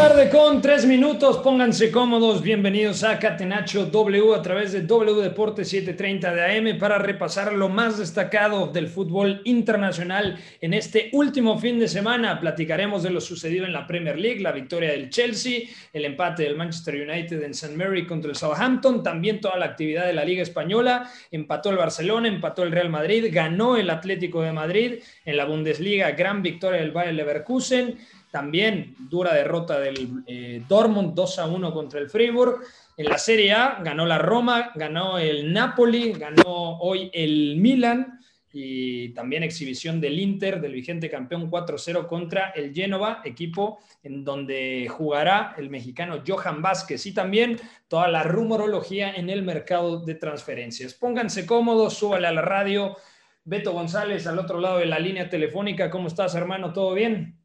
Tarde con tres minutos, pónganse cómodos, bienvenidos a Catenacho W a través de W Deportes 730 de AM para repasar lo más destacado del fútbol internacional en este último fin de semana. Platicaremos de lo sucedido en la Premier League, la victoria del Chelsea, el empate del Manchester United en St. Mary contra el Southampton, también toda la actividad de la Liga Española, empató el Barcelona, empató el Real Madrid, ganó el Atlético de Madrid en la Bundesliga, gran victoria del Bayer Leverkusen. También dura derrota del eh, Dortmund 2 a 1 contra el Freiburg. En la Serie A ganó la Roma, ganó el Napoli, ganó hoy el Milan y también exhibición del Inter, del vigente campeón 4-0 contra el Génova, equipo en donde jugará el mexicano Johan Vázquez y también toda la rumorología en el mercado de transferencias. Pónganse cómodos, súbale a la radio. Beto González al otro lado de la línea telefónica, ¿cómo estás hermano? ¿Todo bien?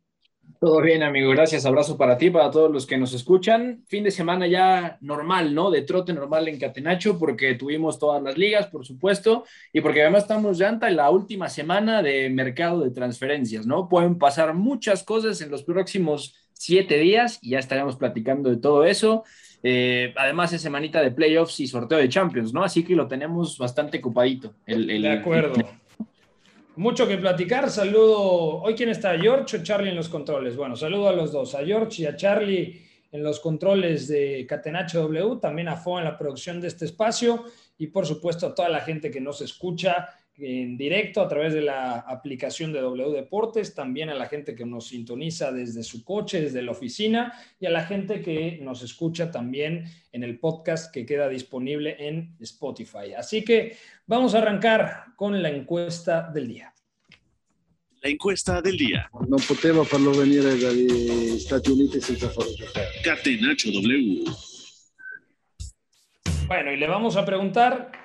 Todo bien, amigo. Gracias. Abrazo para ti, para todos los que nos escuchan. Fin de semana ya normal, ¿no? De trote normal en Catenacho, porque tuvimos todas las ligas, por supuesto, y porque además estamos ya en la última semana de mercado de transferencias, ¿no? Pueden pasar muchas cosas en los próximos siete días y ya estaremos platicando de todo eso. Eh, además, es semanita de playoffs y sorteo de Champions, ¿no? Así que lo tenemos bastante ocupadito. El, de acuerdo. Mucho que platicar. Saludo. ¿Hoy quién está? ¿George o Charlie en los controles? Bueno, saludo a los dos, a George y a Charlie en los controles de Catenacho W, también a Fo en la producción de este espacio y por supuesto a toda la gente que nos escucha en directo a través de la aplicación de W Deportes, también a la gente que nos sintoniza desde su coche, desde la oficina y a la gente que nos escucha también en el podcast que queda disponible en Spotify. Así que vamos a arrancar con la encuesta del día. La encuesta del día. No poteva farlo venire dagli Stati Uniti senza farlo W. Bueno, y le vamos a preguntar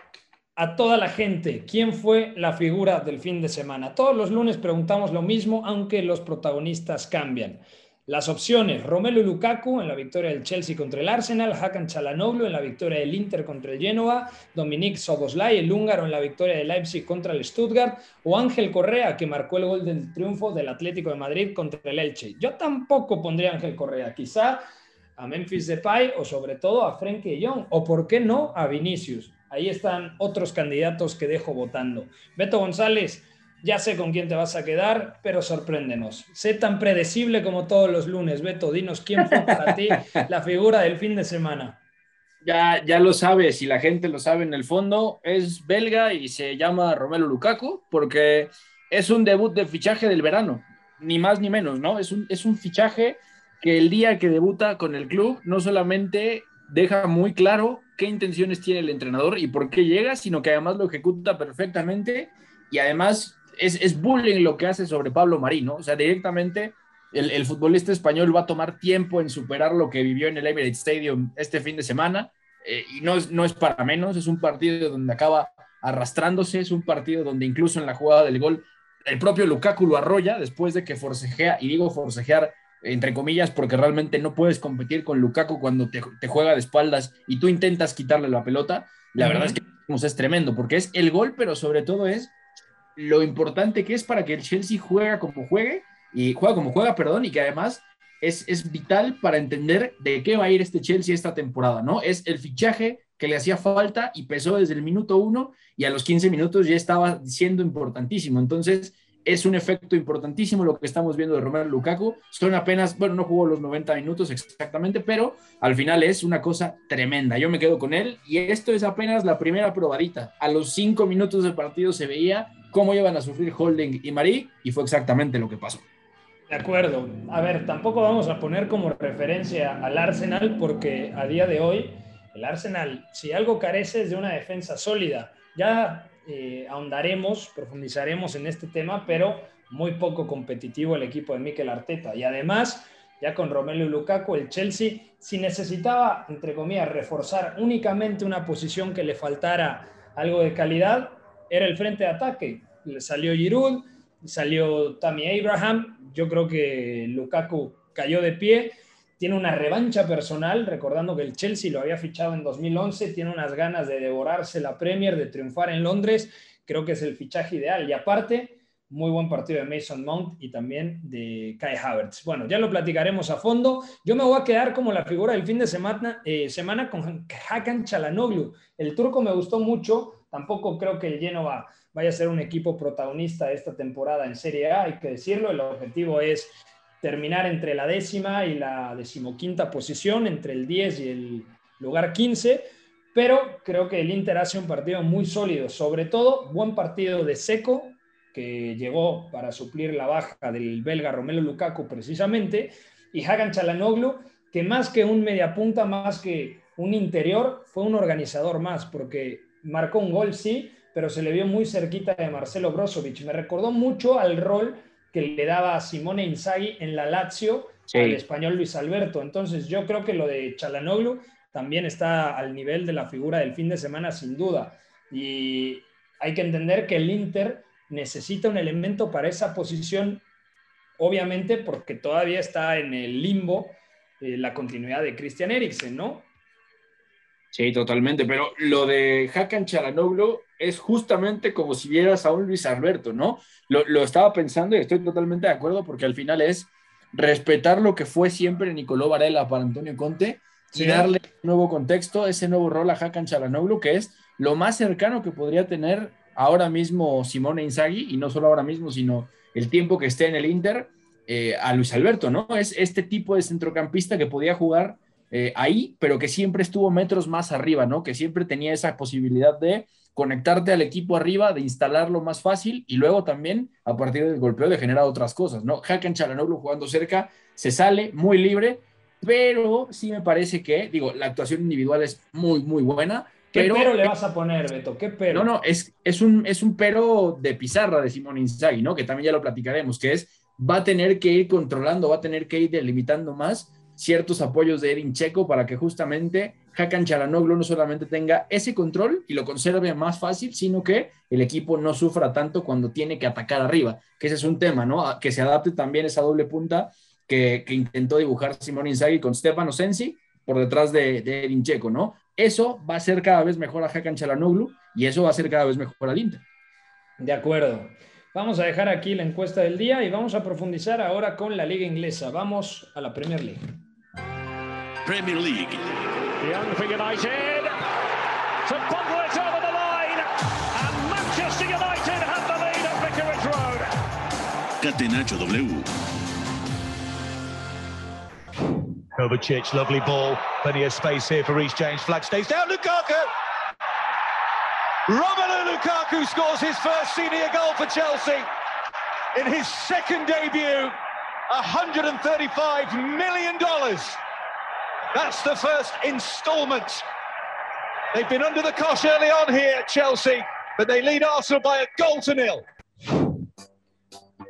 a toda la gente quién fue la figura del fin de semana. Todos los lunes preguntamos lo mismo, aunque los protagonistas cambian. Las opciones, Romelu Lukaku en la victoria del Chelsea contra el Arsenal, Hakan Chalanoglu en la victoria del Inter contra el Genoa, Dominic Soboslai, el húngaro en la victoria del Leipzig contra el Stuttgart, o Ángel Correa, que marcó el gol del triunfo del Atlético de Madrid contra el Elche. Yo tampoco pondría Ángel Correa, quizá a Memphis Depay o sobre todo a Frenkie Young, o por qué no a Vinicius. Ahí están otros candidatos que dejo votando. Beto González, ya sé con quién te vas a quedar, pero sorpréndenos. Sé tan predecible como todos los lunes. Beto, dinos quién fue para ti la figura del fin de semana. Ya, ya lo sabes y la gente lo sabe en el fondo. Es belga y se llama Romelu Lukaku porque es un debut de fichaje del verano, ni más ni menos, ¿no? Es un, es un fichaje que el día que debuta con el club no solamente deja muy claro qué intenciones tiene el entrenador y por qué llega, sino que además lo ejecuta perfectamente y además es, es bullying lo que hace sobre Pablo Marín, ¿no? O sea, directamente el, futbolista español va a tomar tiempo en superar lo que vivió en el Emirates Stadium este fin de semana eh, y no es, no es para menos, es un partido donde acaba arrastrándose, es un partido donde incluso en la jugada del gol el propio Lukaku lo arrolla después de que forcejea, y digo forcejear entre comillas, porque realmente no puedes competir con Lukaku cuando te, te, juega de espaldas y tú intentas quitarle la pelota. La verdad es que es tremendo, porque es el gol, pero sobre todo es lo importante que es para que el Chelsea juega como juegue, y juega como juega, perdón, y que además es, es vital para entender de qué va a ir este Chelsea esta temporada, ¿no? Es el fichaje que le hacía falta y pesó desde el minuto uno y a los 15 minutos ya estaba siendo importantísimo. Entonces, es un efecto importantísimo lo que estamos viendo de Romero Lukaku. Son apenas, bueno, no jugó los 90 minutos exactamente, pero al final es una cosa tremenda. Yo me quedo con él y esto es apenas la primera probadita. A los 5 minutos del partido se veía cómo iban a sufrir Holding y Marí y fue exactamente lo que pasó. De acuerdo. A ver, tampoco vamos a poner como referencia al Arsenal porque a día de hoy el Arsenal, si algo carece es de una defensa sólida. Ya eh, ahondaremos, profundizaremos en este tema, pero muy poco competitivo el equipo de Mikel Arteta. Y además, ya con Romelu Lukaku, el Chelsea, si necesitaba, entre comillas, reforzar únicamente una posición que le faltara algo de calidad, era el frente de ataque. Le salió Giroud, salió Tammy Abraham. Yo creo que Lukaku cayó de pie tiene una revancha personal, recordando que el Chelsea lo había fichado en 2011, tiene unas ganas de devorarse la Premier, de triunfar en Londres, creo que es el fichaje ideal. Y aparte, muy buen partido de Mason Mount y también de Kai Havertz. Bueno, ya lo platicaremos a fondo. Yo me voy a quedar como la figura del fin de semana, eh, semana con Hakan Chalanoglu. El turco me gustó mucho, tampoco creo que el Genoa vaya a ser un equipo protagonista esta temporada en Serie A, hay que decirlo, el objetivo es terminar entre la décima y la decimoquinta posición, entre el 10 y el lugar 15, pero creo que el Inter hace un partido muy sólido, sobre todo buen partido de Seco, que llegó para suplir la baja del belga Romelo Lukaku precisamente, y Hagan Chalanoglu, que más que un mediapunta, más que un interior, fue un organizador más, porque marcó un gol, sí, pero se le vio muy cerquita de Marcelo Brozovic. Me recordó mucho al rol que le daba a Simone Inzaghi en la Lazio al español Luis Alberto. Entonces yo creo que lo de Chalanoglu también está al nivel de la figura del fin de semana sin duda. Y hay que entender que el Inter necesita un elemento para esa posición, obviamente porque todavía está en el limbo eh, la continuidad de Christian Eriksen, ¿no? Sí, totalmente, pero lo de Hakan Chalanoglu es justamente como si vieras a un Luis Alberto, ¿no? Lo, estaba pensando y estoy totalmente de acuerdo porque al final es respetar lo que fue siempre Nicolò Varela para Antonio Conte y darle nuevo contexto, ese nuevo rol a Hakan Chalanoglu, que es lo más cercano que podría tener ahora mismo Simone Inzaghi, y no solo ahora mismo, sino el tiempo que esté en el Inter, eh, a Luis Alberto, ¿no? Es este tipo de centrocampista que podía jugar eh, ahí, pero que siempre estuvo metros más arriba, ¿no? Que siempre tenía esa posibilidad de conectarte al equipo arriba, de instalarlo más fácil y luego también a partir del golpeo de generar otras cosas, ¿no? Hakan Chalanoglu jugando cerca, se sale muy libre, pero sí me parece que, digo, la actuación individual es muy, muy buena. ¿Qué pero, le vas a poner, Beto? ¿Qué pero? No, no, es, es, un, es un pero de pizarra de Simón Inzaghi, ¿no? Que también ya lo platicaremos, que es, va a tener que ir controlando, va a tener que ir delimitando más ciertos apoyos de Edin Checo para que justamente Hakan Chalanoglu no solamente tenga ese control y lo conserve más fácil, sino que el equipo no sufra tanto cuando tiene que atacar arriba, que ese es un tema, ¿no? Que se adapte también esa doble punta que, intentó dibujar Simón Inzaghi con Stefano Sensi por detrás de, de Edin Checo, ¿no? Eso va a ser cada vez mejor a Hakan Chalanoglu y eso va a ser cada vez mejor al Inter. De acuerdo. Vamos a dejar aquí la encuesta del día y vamos a profundizar ahora con la liga inglesa. Vamos a la Premier League. Premier League. Young for United. To bubble it over the line. And Manchester United have the lead at Vicarage Road. Catenacho W. Kovacic, lovely ball. Plenty of space here for Reece James. Flag stays down. Lukaku. Romelu Lukaku scores his first senior goal for Chelsea in his second debut. $135 million. That's the first instalment. They've been under the cosh early on here at Chelsea, but they lead Arsenal by a goal to nil.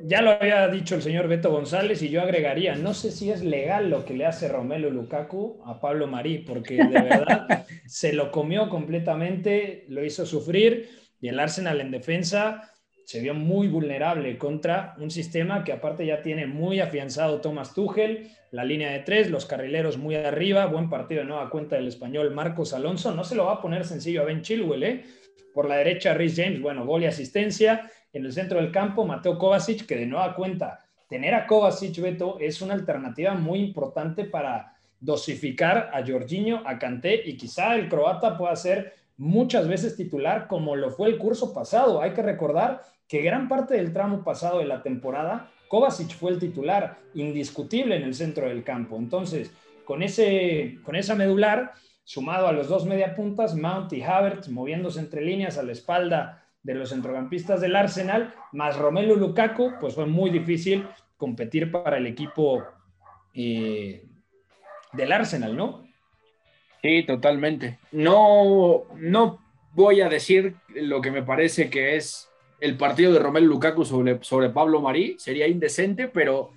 Ya lo había dicho el señor Beto González y yo agregaría, no sé si es legal lo que le hace Romelu Lukaku a Pablo Marí, porque de verdad se lo comió completamente, lo hizo sufrir y el Arsenal en defensa se vio muy vulnerable contra un sistema que aparte ya tiene muy afianzado Thomas Tuchel, la línea de tres, los carrileros muy arriba, buen partido de nueva cuenta del español Marcos Alonso, no se lo va a poner sencillo a Ben Chilwell, ¿eh? Por la derecha, Rhys James, bueno, gol y asistencia. En el centro del campo, Mateo Kovacic, que de nueva cuenta, tener a Kovacic, Beto, es una alternativa muy importante para dosificar a Jorginho, a Kanté y quizá el croata pueda ser muchas veces titular como lo fue el curso pasado. Hay que recordar que gran parte del tramo pasado de la temporada, Kovacic fue el titular indiscutible en el centro del campo. Entonces, con, ese, con esa medular, sumado a los dos mediapuntas, Mount y Havertz moviéndose entre líneas a la espalda de los centrocampistas del Arsenal, más Romelu Lukaku, pues fue muy difícil competir para el equipo eh, del Arsenal, ¿no? Sí, totalmente. No, no voy a decir lo que me parece que es el partido de Romelu Lukaku sobre, sobre Pablo Marí, sería indecente, pero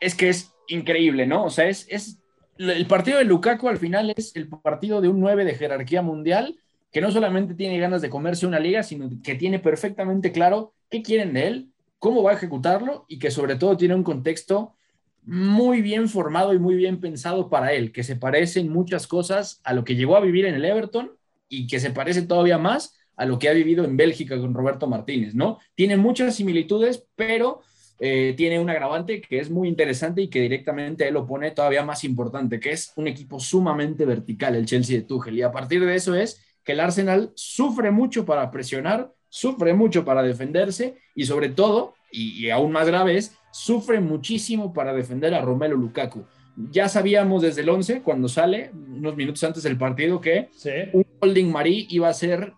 es que es increíble, ¿no? O sea, es, es el partido de Lukaku al final es el partido de un 9 de jerarquía mundial que no solamente tiene ganas de comerse una liga, sino que tiene perfectamente claro qué quieren de él, cómo va a ejecutarlo y que sobre todo tiene un contexto muy bien formado y muy bien pensado para él, que se parece en muchas cosas a lo que llegó a vivir en el Everton y que se parece todavía más a lo que ha vivido en Bélgica con Roberto Martínez, ¿no? Tiene muchas similitudes, pero eh, tiene un agravante que es muy interesante y que directamente él lo pone todavía más importante, que es un equipo sumamente vertical, el Chelsea de Tuchel. Y a partir de eso es que el Arsenal sufre mucho para presionar, sufre mucho para defenderse y sobre todo, y, y aún más grave es, sufre muchísimo para defender a Romelu Lukaku. Ya sabíamos desde el 11, cuando sale, unos minutos antes del partido, que un Holding Marí iba a ser,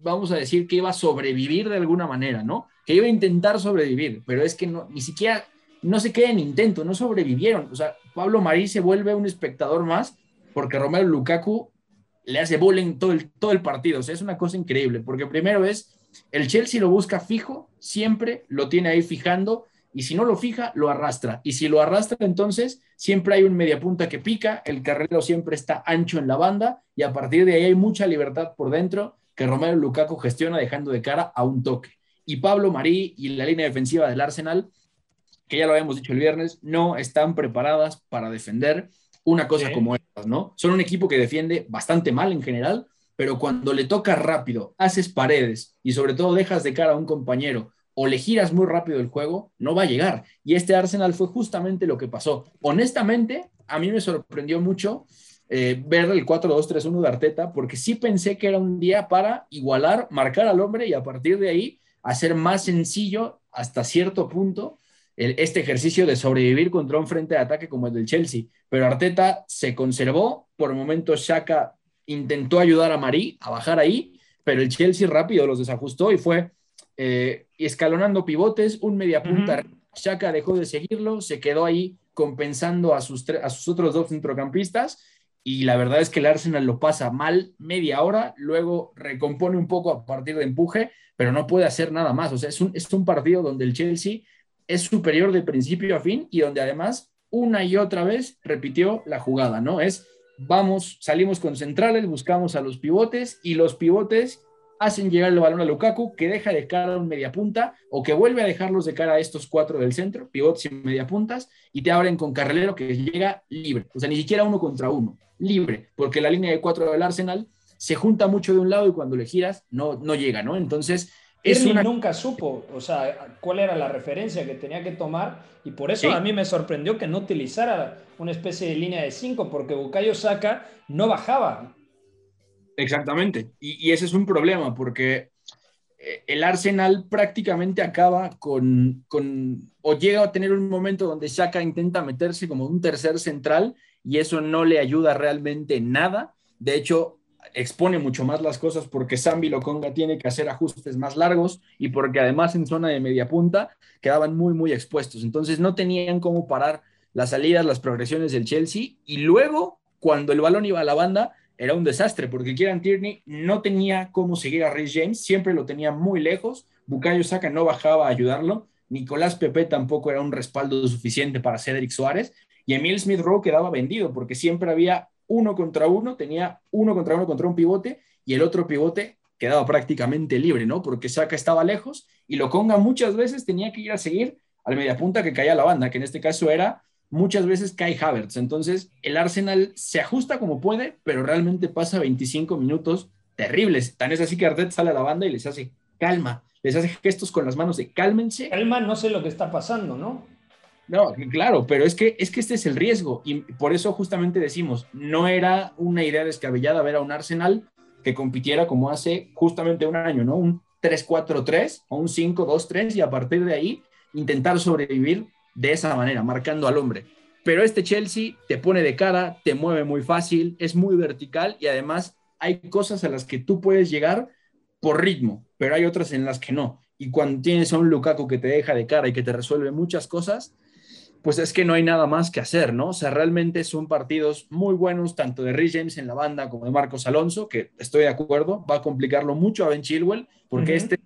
vamos a decir, que iba a sobrevivir de alguna manera, ¿no? Que iba a intentar sobrevivir, pero es que no, ni siquiera, no se queda en intento, no sobrevivieron. O sea, Pablo Marí se vuelve un espectador más porque Romelu Lukaku le hace bullying todo el, todo el partido. O sea, es una cosa increíble, porque primero es, el Chelsea lo busca fijo, siempre lo tiene ahí fijando, y si no lo fija, lo arrastra. Y si lo arrastra, entonces siempre hay un mediapunta que pica, el carrero siempre está ancho en la banda y a partir de ahí hay mucha libertad por dentro que Romero Lukaku gestiona dejando de cara a un toque. Y Pablo Marí y la línea defensiva del Arsenal, que ya lo habíamos dicho el viernes, no están preparadas para defender una cosa como esta, ¿no? Son un equipo que defiende bastante mal en general, pero cuando le toca rápido, haces paredes y sobre todo dejas de cara a un compañero o le giras muy rápido el juego, no va a llegar. Y este Arsenal fue justamente lo que pasó. Honestamente, a mí me sorprendió mucho eh, ver el 4-2-3-1 de Arteta, porque sí pensé que era un día para igualar, marcar al hombre y a partir de ahí hacer más sencillo hasta cierto punto este ejercicio de sobrevivir contra un frente de ataque como el del Chelsea. Pero Arteta se conservó, por momentos Shaka intentó ayudar a Marí a bajar ahí, pero el Chelsea rápido los desajustó y fue eh, escalonando pivotes, un mediapunta. Shaka dejó de seguirlo, se quedó ahí compensando a sus, a sus otros dos centrocampistas y la verdad es que el Arsenal lo pasa mal media hora, luego recompone un poco a partir de empuje, pero no puede hacer nada más. O sea, es un, es un partido donde el Chelsea es superior de principio a fin y donde además una y otra vez repitió la jugada, ¿no? Es, vamos, salimos con centrales, buscamos a los pivotes y los pivotes hacen llegar el balón a Lukaku, que deja de cara a un mediapunta o que vuelve a dejarlos de cara a estos cuatro del centro, pivotes y mediapuntas, y te abren con Carrilero que llega libre, o sea, ni siquiera uno contra uno, libre, porque la línea de cuatro del Arsenal se junta mucho de un lado y cuando le giras no, no llega, ¿no? Entonces... Es nunca supo, o sea, cuál era la referencia que tenía que tomar y por eso a mí me sorprendió que no utilizara una especie de línea de cinco, porque Bukayo Saka no bajaba, Exactamente. Y, ese es un problema porque eh, el Arsenal prácticamente acaba con, o llega a tener un momento donde Shaka intenta meterse como un tercer central y eso no le ayuda realmente nada. De hecho, expone mucho más las cosas porque Sambi Lokonga tiene que hacer ajustes más largos y porque además en zona de media punta quedaban muy, muy expuestos. Entonces no tenían cómo parar las salidas, las progresiones del Chelsea y luego, cuando el balón iba a la banda, era un desastre porque Kieran Tierney no tenía cómo seguir a Rhys James, siempre lo tenía muy lejos, Bukayo Saka no bajaba a ayudarlo, Nicolás Pepe tampoco era un respaldo suficiente para Cedric Suárez y Emil Smith Rowe quedaba vendido porque siempre había uno contra uno, tenía uno contra uno contra un pivote y el otro pivote quedaba prácticamente libre, ¿no? Porque Saka estaba lejos y lo conga muchas veces tenía que ir a seguir al mediapunta que caía la banda, que en este caso era muchas veces cae Havertz. Entonces, el Arsenal se ajusta como puede, pero realmente pasa 25 minutos terribles. Tan es así que Arteta sale a la banda y les hace calma, les hace gestos con las manos de cálmense. Calma, no sé lo que está pasando, ¿no? No, claro, pero es que, es que este es el riesgo y por eso justamente decimos, no era una idea descabellada ver a un Arsenal que compitiera como hace justamente un año, ¿no? Un 3-4-3 o un 5-2-3 y a partir de ahí intentar sobrevivir de esa manera, marcando al hombre. Pero este Chelsea te pone de cara, te mueve muy fácil, es muy vertical y además hay cosas a las que tú puedes llegar por ritmo, pero hay otras en las que no. Y cuando tienes a un Lukaku que te deja de cara y que te resuelve muchas cosas, pues es que no hay nada más que hacer, ¿no? O sea, realmente son partidos muy buenos, tanto de Rhys James en la banda como de Marcos Alonso, que estoy de acuerdo, va a complicarlo mucho a Ben Chilwell, porque este,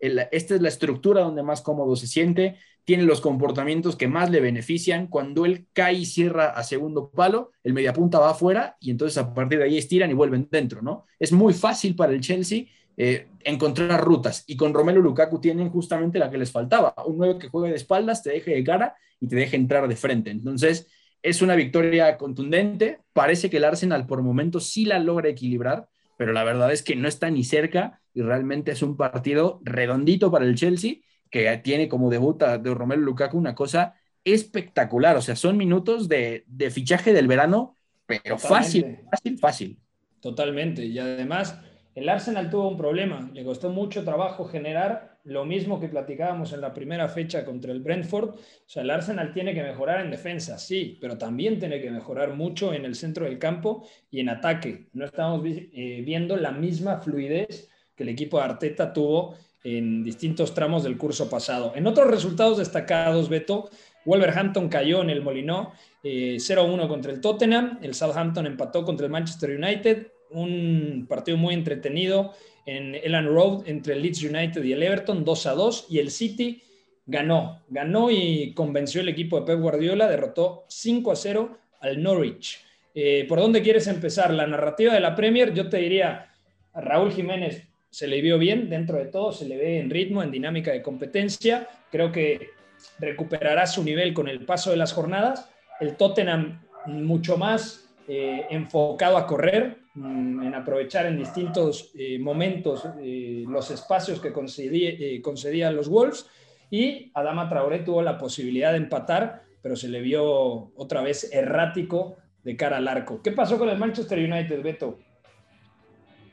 esta es la estructura donde más cómodo se siente, tiene los comportamientos que más le benefician. Cuando él cae y cierra a segundo palo, el mediapunta va afuera y entonces a partir de ahí estiran y vuelven dentro, ¿no? Es muy fácil para el Chelsea eh, encontrar rutas. Y con Romelu Lukaku tienen justamente la que les faltaba. Un 9 que juegue de espaldas, te deje de cara y te deje entrar de frente. Entonces, es una victoria contundente. Parece que el Arsenal por momentos sí la logra equilibrar, pero la verdad es que no está ni cerca y realmente es un partido redondito para el Chelsea que tiene como debuta de Romelu Lukaku una cosa espectacular. O sea, son minutos de, de fichaje del verano, pero fácil, fácil, fácil. Totalmente. Y además, el Arsenal tuvo un problema, le costó mucho trabajo generar lo mismo que platicábamos en la primera fecha contra el Brentford. O sea, el Arsenal tiene que mejorar en defensa, sí, pero también tiene que mejorar mucho en el centro del campo y en ataque. No estamos eh, viendo la misma fluidez que el equipo de Arteta tuvo en distintos tramos del curso pasado. En otros resultados destacados, Beto, Wolverhampton cayó en el Molinó 0-1 eh, contra el Tottenham, el Southampton empató contra el Manchester United, un partido muy entretenido en Elan Road entre el Leeds United y el Everton, 2 a 2, y el City ganó, ganó y convenció el equipo de Pep Guardiola, derrotó 5 a 0 al Norwich. Eh, ¿Por dónde quieres empezar? La narrativa de la Premier, yo te diría, a Raúl Jiménez se le vio bien dentro de todo, se le ve en ritmo, en dinámica de competencia, creo que recuperará su nivel con el paso de las jornadas. El Tottenham mucho más eh, enfocado a correr, en aprovechar en distintos eh, momentos eh, los espacios que eh, concedían los Wolves y Adama Traoré tuvo la posibilidad de empatar, pero se le vio otra vez errático de cara al arco. ¿Qué pasó con el Manchester United, Beto?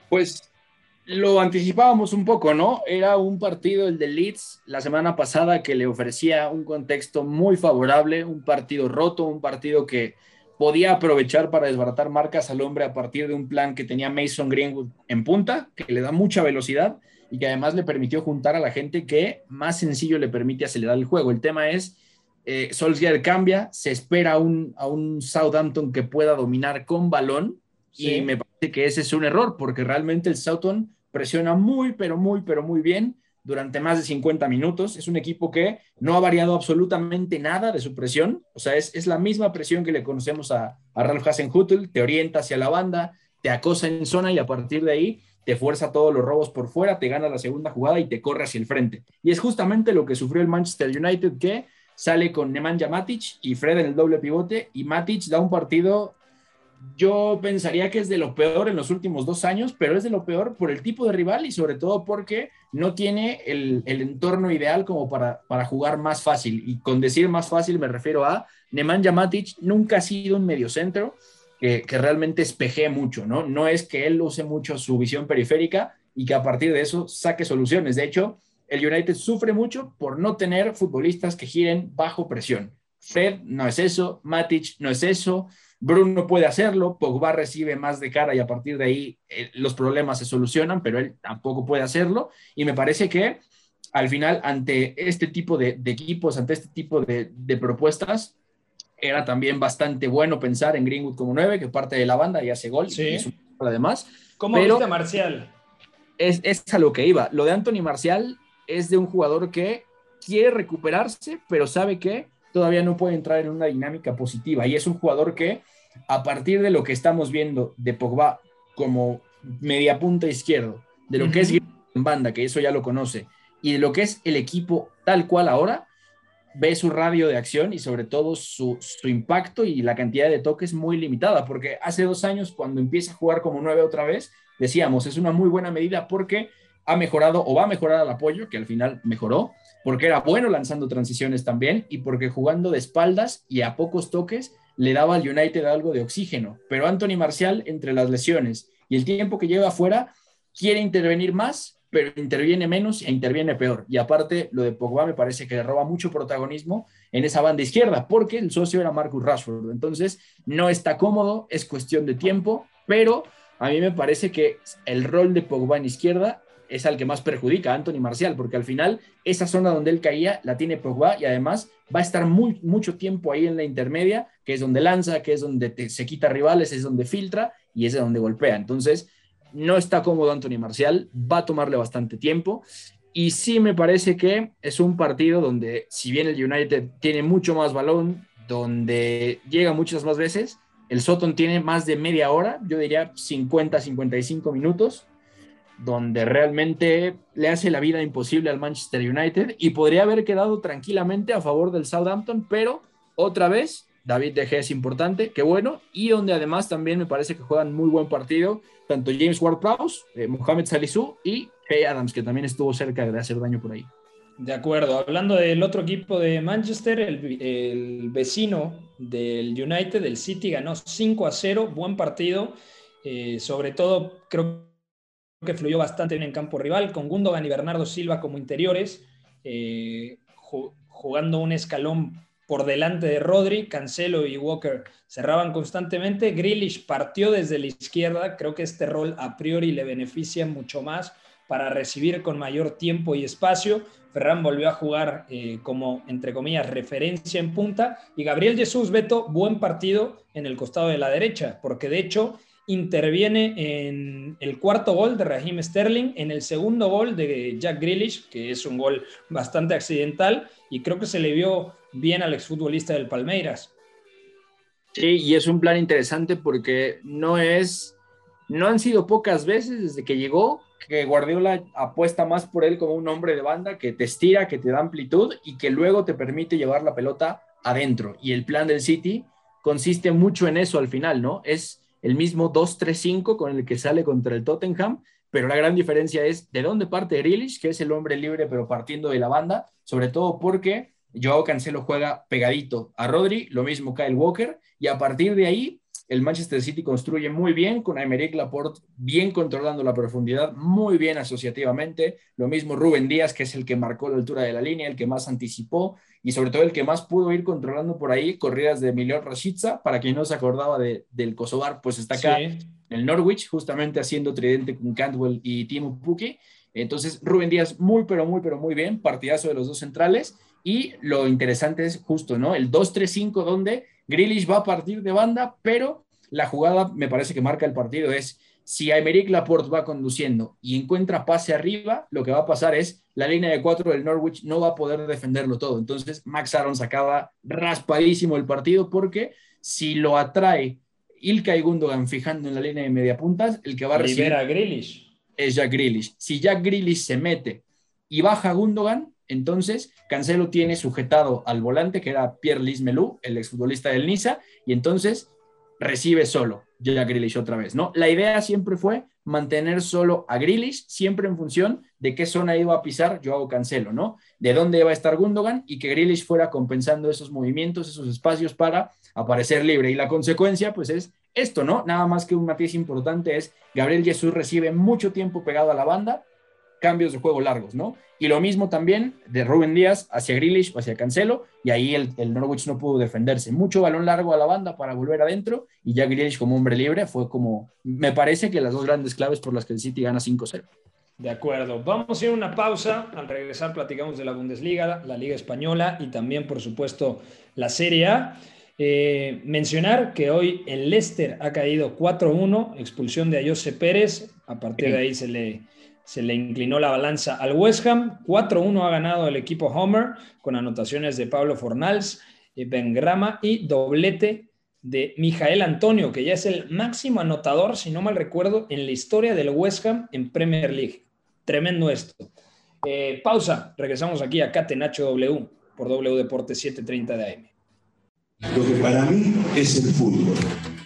Pues lo anticipábamos un poco, ¿no? Era un partido, el de Leeds, la semana pasada, que le ofrecía un contexto muy favorable, un partido roto, un partido que podía aprovechar para desbaratar marcas al hombre a partir de un plan que tenía Mason Greenwood en punta, que le da mucha velocidad y que además le permitió juntar a la gente que más sencillo le permite acelerar el juego. El tema es, eh, Solskjaer cambia, se espera a un, a un Southampton que pueda dominar con balón y me parece que ese es un error porque realmente el Southampton presiona muy, pero muy, pero muy bien durante más de 50 minutos. Es un equipo que no ha variado absolutamente nada de su presión. O sea, es, la misma presión que le conocemos a, a Ralph Hasenhutl. Te orienta hacia la banda, te acosa en zona y a partir de ahí te fuerza todos los robos por fuera, te gana la segunda jugada y te corre hacia el frente. Y es justamente lo que sufrió el Manchester United que sale con Nemanja Matic y Fred en el doble pivote y Matic da un partido yo pensaría que es de lo peor en los últimos dos años, pero es de lo peor por el tipo de rival y sobre todo porque no tiene el, entorno ideal como para, jugar más fácil. Y con decir más fácil me refiero a Nemanja Matic nunca ha sido un mediocentro que, que realmente espeje mucho, ¿no? No es que él use mucho su visión periférica y que a partir de eso saque soluciones. De hecho, el United sufre mucho por no tener futbolistas que giren bajo presión. Fred no es eso, Matic no es eso, Bruno puede hacerlo, Pogba recibe más de cara y a partir de ahí eh, los problemas se solucionan, pero él tampoco puede hacerlo. Y me parece que al final, ante este tipo de, equipos, ante este tipo de, propuestas, era también bastante bueno pensar en Greenwood como nueve, que parte de la banda y hace gol. Sí. además. ¿Cómo pero viste Marcial? Es, es a lo que iba. Lo de Anthony Marcial es de un jugador que quiere recuperarse, pero sabe que todavía no puede entrar en una dinámica positiva. Y es un jugador que, a partir de lo que estamos viendo de Pogba como media punta izquierdo, de lo que es en banda, que eso ya lo conoce, y de lo que es el equipo tal cual ahora, ve su radio de acción y sobre todo su, su, impacto y la cantidad de toques muy limitada, porque hace dos años cuando empieza a jugar como nueve otra vez, decíamos, es una muy buena medida porque ha mejorado o va a mejorar el apoyo, que al final mejoró, porque era bueno lanzando transiciones también y porque jugando de espaldas y a pocos toques le daba al United algo de oxígeno. Pero Anthony Marcial, entre las lesiones y el tiempo que lleva afuera, quiere intervenir más, pero interviene menos e interviene peor. Y aparte, lo de Pogba me parece que le roba mucho protagonismo en esa banda izquierda, porque el socio era Marcus Rashford. Entonces, no está cómodo, es cuestión de tiempo, pero a mí me parece que el rol de Pogba en izquierda es al que más perjudica a Anthony Marcial, porque al final esa zona donde él caía la tiene Pogba y además va a estar muy, mucho tiempo ahí en la intermedia, que es donde lanza, que es donde se quita rivales, es donde filtra y es donde golpea. Entonces, no está cómodo Anthony Marcial, va a tomarle bastante tiempo. Y sí me parece que es un partido donde, si bien el United tiene mucho más balón, donde llega muchas más veces, el Soton tiene más de media hora, yo diría 50, 55 minutos, donde realmente le hace la vida imposible al Manchester United y podría haber quedado tranquilamente a favor del Southampton, pero otra vez David De Gea es importante, qué bueno, y donde además también me parece que juegan muy buen partido, tanto James Ward-Prowse, eh, Mohamed Salisu y Hey Adams, que también estuvo cerca de hacer daño por ahí. De acuerdo, hablando del otro equipo de Manchester, el, el vecino del United, el City, ganó 5 a 0, buen partido, eh, sobre todo creo que fluyó bastante bien en campo rival, con Gundogan y Bernardo Silva como interiores, eh, jugando un escalón por delante de Rodri, Cancelo y Walker cerraban constantemente, Grealish partió desde la izquierda, creo que este rol a priori le beneficia mucho más para recibir con mayor tiempo y espacio. Ferran volvió a jugar eh, como, entre comillas, referencia en punta. Y Gabriel Jesús Beto, buen partido en el costado de la derecha, porque de hecho interviene en el cuarto gol de Raheem Sterling, en el segundo gol de Jack Grealish, que es un gol bastante accidental, y creo que se le vio bien al exfutbolista del Palmeiras. Sí, y es un plan interesante porque no es, no han sido pocas veces desde que llegó que Guardiola apuesta más por él como un hombre de banda que te estira, que te da amplitud y que luego te permite llevar la pelota adentro. Y el plan del City consiste mucho en eso al final, ¿no? Es el mismo 2-3-5 con el que sale contra el Tottenham, pero la gran diferencia es de dónde parte Grealish, que es el hombre libre, pero partiendo de la banda, sobre todo porque Joao Cancelo juega pegadito a Rodri, lo mismo Kyle Walker, y a partir de ahí el Manchester City construye muy bien con Aymeric Laporte bien controlando la profundidad, muy bien asociativamente. Lo mismo Rubén Díaz, que es el que marcó la altura de la línea, el que más anticipó y sobre todo el que más pudo ir controlando por ahí corridas de Emilio Rashica. Para quien no se acordaba de, del Kosovar, pues está acá en el Norwich, justamente haciendo tridente con Cantwell y Timo Pukki. Entonces, Rubén Díaz muy, pero muy, pero muy bien, partidazo de los dos centrales. Y lo interesante es justo, ¿no? El 2-3-5 donde Grealish va a partir de banda, pero la jugada me parece que marca el partido es si Aymeric Laporte va conduciendo y encuentra pase arriba, lo que va a pasar es la línea de cuatro del Norwich no va a poder defenderlo todo. Entonces Max Aaron acaba raspadísimo el partido porque si lo atrae Ilka y Gundogan fijando en la línea de media puntas, el que va a recibir a Grealish. es Jack Grealish. Si Jack Grealish se mete y baja Gundogan, entonces, Cancelo tiene sujetado al volante, que era Pierre Lismelou, el exfutbolista del Niza, y entonces recibe solo Jack Grealish otra vez, ¿no? La idea siempre fue mantener solo a Grealish, siempre en función de qué zona iba a pisar Joao Cancelo, ¿no? De dónde iba a estar Gundogan y que Grealish fuera compensando esos movimientos, esos espacios para aparecer libre. Y la consecuencia, pues, es esto, ¿no? Nada más que un matiz importante es Gabriel Jesús recibe mucho tiempo pegado a la banda, cambios de juego largos, ¿no? Y lo mismo también de Rubén Díaz hacia Grealish o hacia Cancelo, y ahí el, el, Norwich no pudo defenderse. Mucho balón largo a la banda para volver adentro, y ya Grealish como hombre libre fue como, me parece que las dos grandes claves por las que el City gana 5-0. De acuerdo, vamos a ir a una pausa. Al regresar platicamos de la Bundesliga, la Liga Española y también, por supuesto, la Serie A. Eh, mencionar que hoy el Leicester ha caído 4-1, expulsión de Ayose Pérez, a partir de ahí se le se le inclinó la balanza al West Ham. 4-1 ha ganado el equipo Homer con anotaciones de Pablo Fornals, eh, Ben Grama y doblete de Mijael Antonio, que ya es el máximo anotador, si no mal recuerdo, en la historia del West Ham en Premier League. Tremendo esto. Eh, pausa, regresamos aquí a Catenacho W por W Deportes 730 de AM. Lo que para mí es el fútbol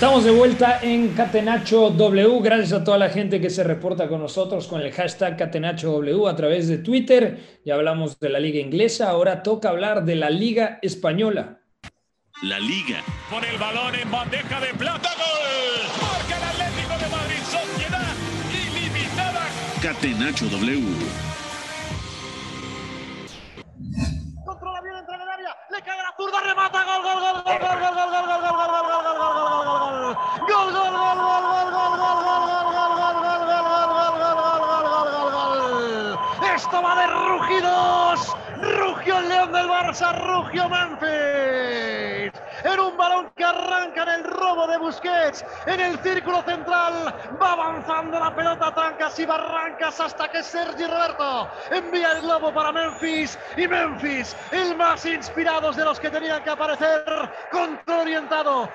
Estamos de vuelta en Catenacho W. Gracias a toda la gente que se reporta con nosotros con el hashtag Catenacho W a través de Twitter. Ya hablamos de la liga inglesa, ahora toca hablar de la liga española. La liga. Con el balón en bandeja de plata, gol. Marca el Atlético de Madrid, sociedad ilimitada. Catenacho W. Controla bien, entra en el área, le cae la zurda, remata, gol, gol, gol, gol, gol, gol, gol, gol, gol, gol, gol, gol, Esto va de rugidos. Rugió el León del Barça, rugió Memphis. En un balón que arranca en el robo de Busquets, en el círculo central, va avanzando la pelota trancas y barrancas hasta que Sergi Roberto envía el globo para Memphis y Memphis, el más inspirados de los que tenían que aparecer, contraorientado.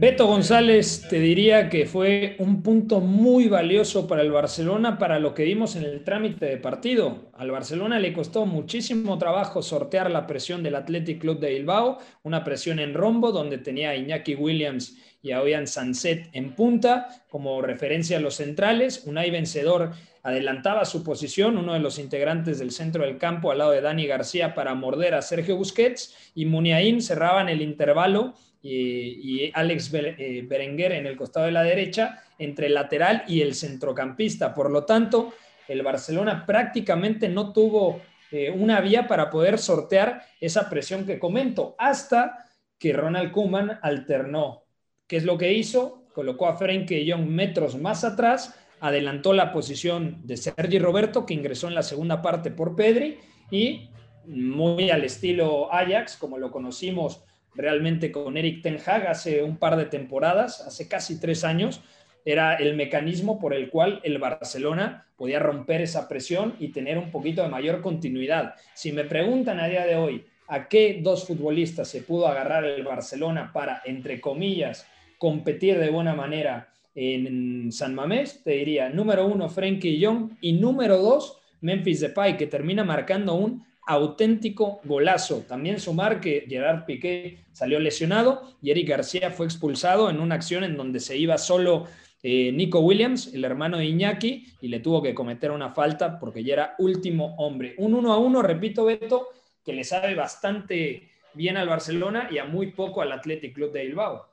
Beto González te diría que fue un punto muy valioso para el Barcelona para lo que vimos en el trámite de partido. Al Barcelona le costó muchísimo trabajo sortear la presión del Athletic Club de Bilbao, una presión en rombo donde tenía a Iñaki Williams y a Oyan Sanset en punta como referencia a los centrales. Unai Vencedor adelantaba su posición, uno de los integrantes del centro del campo al lado de Dani García para morder a Sergio Busquets y Muniain cerraban el intervalo y, Alex eh, Berenguer en el costado de la derecha entre el lateral y el centrocampista. Por lo tanto, el Barcelona prácticamente no tuvo eh, una vía para poder sortear esa presión que comento, hasta que Ronald Koeman alternó. ¿Qué es lo que hizo? Colocó a Frenkie de Jong metros más atrás, adelantó la posición de Sergi Roberto, que ingresó en la segunda parte por Pedri, y muy al estilo Ajax, como lo conocimos realmente con Eric Ten Hag hace un par de temporadas, hace casi tres años, era el mecanismo por el cual el Barcelona podía romper esa presión y tener un poquito de mayor continuidad. Si me preguntan a día de hoy a qué dos futbolistas se pudo agarrar el Barcelona para, entre comillas, competir de buena manera en San Mamés, te diría número uno Frenkie Young y número dos Memphis Depay, que termina marcando un auténtico golazo. También sumar que Gerard Piqué salió lesionado y Eric García fue expulsado en una acción en donde se iba solo eh, Nico Williams, el hermano de Iñaki, y le tuvo que cometer una falta porque ya era último hombre. Un uno a uno, repito, Beto, que le sabe bastante bien al Barcelona y a muy poco al Athletic Club de Bilbao.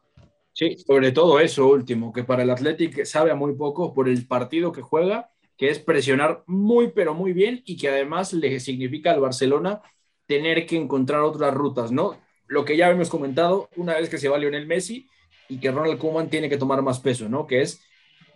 Sí, sobre todo eso último, que para el Athletic sabe a muy poco por el partido que juega que es presionar muy, pero muy bien y que además le significa al Barcelona tener que encontrar otras rutas, ¿no? Lo que ya hemos comentado una vez que se va Lionel Messi y que Ronald Koeman tiene que tomar más peso, ¿no? Que es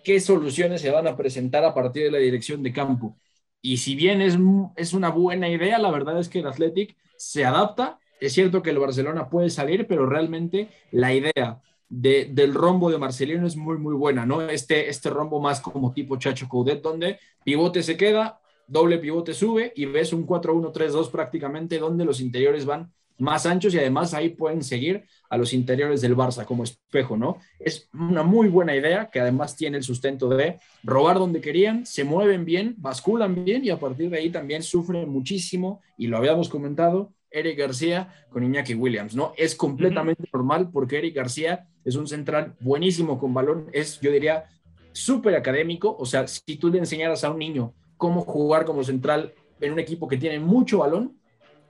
qué soluciones se van a presentar a partir de la dirección de campo. Y si bien es, es una buena idea, la verdad es que el Athletic se adapta. Es cierto que el Barcelona puede salir, pero realmente la idea del rombo de Marcelino es muy, muy buena, ¿no? Este, este rombo más como tipo Chacho Coudet, donde pivote se queda, doble pivote sube y ves un 4-1-3-2 prácticamente donde los interiores van más anchos y además ahí pueden seguir a los interiores del Barça como espejo, ¿no? Es una muy buena idea que además tiene el sustento de robar donde querían, se mueven bien, basculan bien y a partir de ahí también sufren muchísimo y lo habíamos comentado, Eric García con Iñaki Williams, ¿no? Es completamente normal porque Eric García es un central buenísimo con balón, es, yo diría, súper académico, o sea, si tú le enseñaras a un niño cómo jugar como central en un equipo que tiene mucho balón,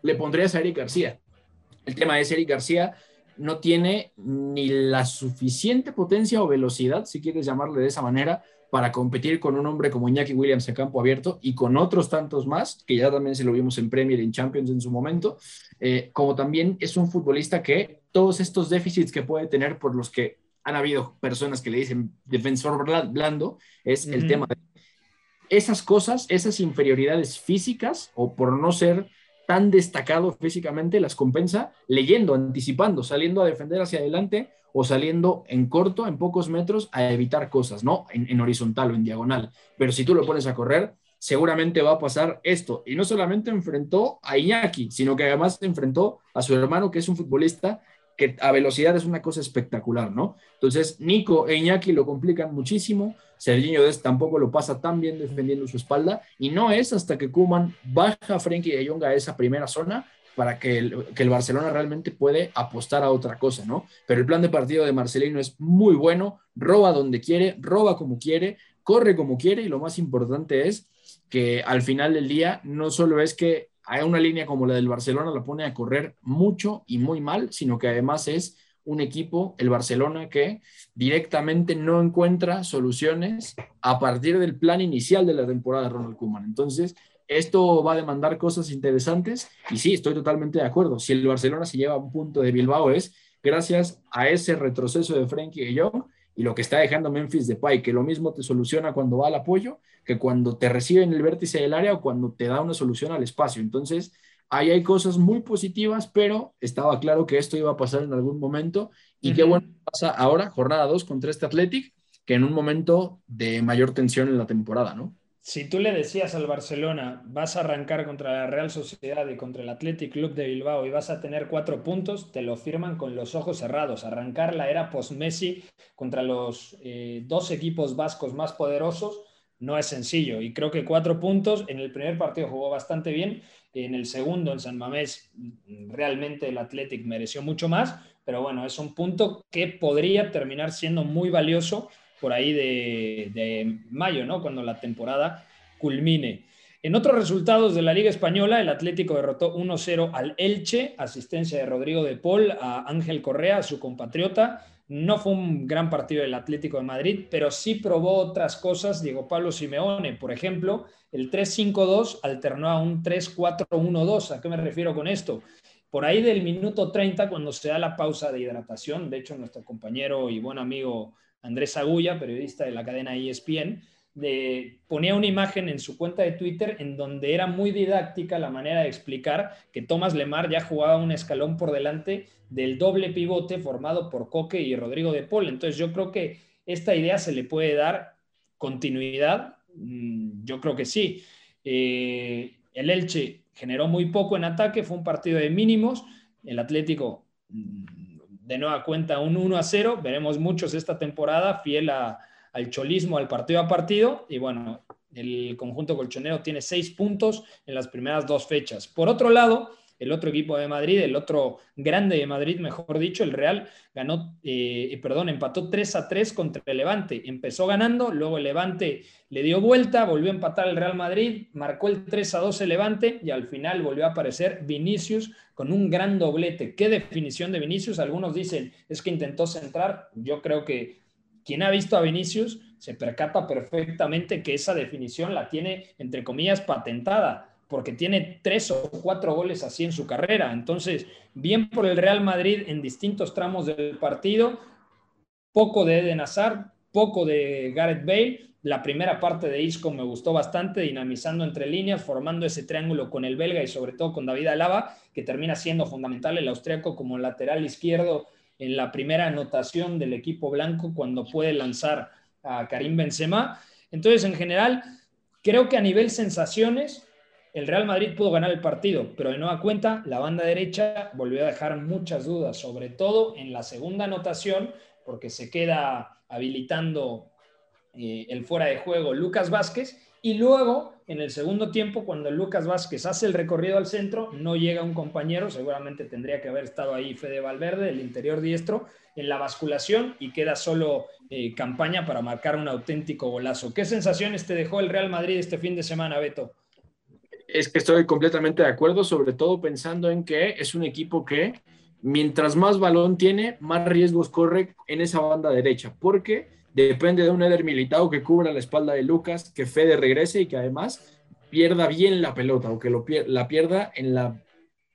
le pondrías a Eric García. El tema es, Eric García no tiene ni la suficiente potencia o velocidad, si quieres llamarle de esa manera, para competir con un hombre como Iñaki Williams en campo abierto y con otros tantos más, que ya también se lo vimos en Premier y en Champions en su momento, eh, como también es un futbolista que todos estos déficits que puede tener por los que han habido personas que le dicen defensor blando, es el tema de esas cosas, esas inferioridades físicas o por no ser tan destacado físicamente, las compensa leyendo, anticipando, saliendo a defender hacia adelante o saliendo en corto, en pocos metros, a evitar cosas, ¿no? En, horizontal o en diagonal. Pero si tú lo pones a correr, seguramente va a pasar esto. Y no solamente enfrentó a Iñaki, sino que además enfrentó a su hermano, que es un futbolista que a velocidad es una cosa espectacular, ¿no? Entonces, Nico e Iñaki lo complican muchísimo, Serginho Des tampoco lo pasa tan bien defendiendo su espalda, y no es hasta que Kuman baja a Frenkie de Jong a esa primera zona para que el, que el Barcelona realmente puede apostar a otra cosa, ¿no? Pero el plan de partido de Marcelino es muy bueno, roba donde quiere, roba como quiere, corre como quiere, y lo más importante es que al final del día no solo es que hay una línea como la del Barcelona la pone a correr mucho y muy mal, sino que además es un equipo, el Barcelona, que directamente no encuentra soluciones a partir del plan inicial de la temporada de Ronald Koeman. Entonces, esto va a demandar cosas interesantes y sí, estoy totalmente de acuerdo. Si el Barcelona se lleva un punto de Bilbao es gracias a ese retroceso de Frenkie y Jong y lo que está dejando Memphis Depay, que lo mismo te soluciona cuando va al apoyo que cuando te recibe en el vértice del área o cuando te da una solución al espacio. Entonces, ahí hay cosas muy positivas, pero estaba claro que esto iba a pasar en algún momento y qué bueno pasa ahora, jornada 2 contra este Athletic, que en un momento de mayor tensión en la temporada, ¿no? Si tú le decías al Barcelona, vas a arrancar contra la Real Sociedad y contra el Athletic Club de Bilbao y vas a tener cuatro puntos, te lo firman con los ojos cerrados. Arrancar la era post-Messi contra los eh, dos equipos vascos más poderosos no es sencillo. Y creo que cuatro puntos, en el primer partido jugó bastante bien, en el segundo, en San Mamés, realmente el Athletic mereció mucho más, pero bueno, es un punto que podría terminar siendo muy valioso por ahí de, mayo, ¿no? Cuando la temporada culmine. En otros resultados de la Liga Española, el Atlético derrotó 1-0 al Elche, asistencia de Rodrigo de Paul a Ángel Correa, su compatriota. No fue un gran partido del Atlético de Madrid, pero sí probó otras cosas Diego Pablo Simeone. Por ejemplo, el 3-5-2 alternó a un 3-4-1-2. ¿A qué me refiero con esto? Por ahí del minuto 30, cuando se da la pausa de hidratación, de hecho nuestro compañero y buen amigo Andrés Agulla, periodista de la cadena ESPN, ponía una imagen en su cuenta de Twitter en donde era muy didáctica la manera de explicar que Tomás Lemar ya jugaba un escalón por delante del doble pivote formado por Coque y Rodrigo de Paul. Entonces yo creo que esta idea se le puede dar continuidad. Mm, yo creo que sí. Eh, el Elche generó muy poco en ataque, fue un partido de mínimos. El Atlético mm, de nueva cuenta un 1 a 0. Veremos muchos esta temporada, fiel al cholismo, al partido a partido. Y bueno, el conjunto colchonero tiene seis puntos en las primeras dos fechas. Por otro lado, el otro equipo de Madrid, el otro grande de Madrid, mejor dicho, el Real, ganó, eh, perdón, empató 3 a 3 contra el Levante. Empezó ganando, luego el Levante le dio vuelta, volvió a empatar el Real Madrid, marcó el 3 a 2 el Levante y al final volvió a aparecer Vinicius con un gran doblete. ¿Qué definición de Vinicius? Algunos dicen es que intentó centrar. Yo creo que quien ha visto a Vinicius se percata perfectamente que esa definición la tiene, entre comillas, patentada porque tiene tres o cuatro goles así en su carrera. Entonces, bien por el Real Madrid en distintos tramos del partido, poco de Eden Hazard, poco de Gareth Bale. La primera parte de Isco me gustó bastante, dinamizando entre líneas, formando ese triángulo con el belga y sobre todo con David Alaba, que termina siendo fundamental el austriaco como lateral izquierdo en la primera anotación del equipo blanco cuando puede lanzar a Karim Benzema. Entonces, en general, creo que a nivel sensaciones, el Real Madrid pudo ganar el partido, pero de nueva cuenta la banda derecha volvió a dejar muchas dudas, sobre todo en la segunda anotación, porque se queda habilitando eh, el fuera de juego Lucas Vázquez, y luego en el segundo tiempo, cuando Lucas Vázquez hace el recorrido al centro, no llega un compañero, seguramente tendría que haber estado ahí Fede Valverde, el interior diestro, en la basculación y queda solo eh, campaña para marcar un auténtico golazo. ¿Qué sensaciones te dejó el Real Madrid este fin de semana, Beto? Es que estoy completamente de acuerdo, sobre todo pensando en que es un equipo que mientras más balón tiene, más riesgos corre en esa banda derecha, porque depende de un Eder Militao que cubra la espalda de Lucas, que Fede regrese y que además pierda bien la pelota o que lo la pierda en la,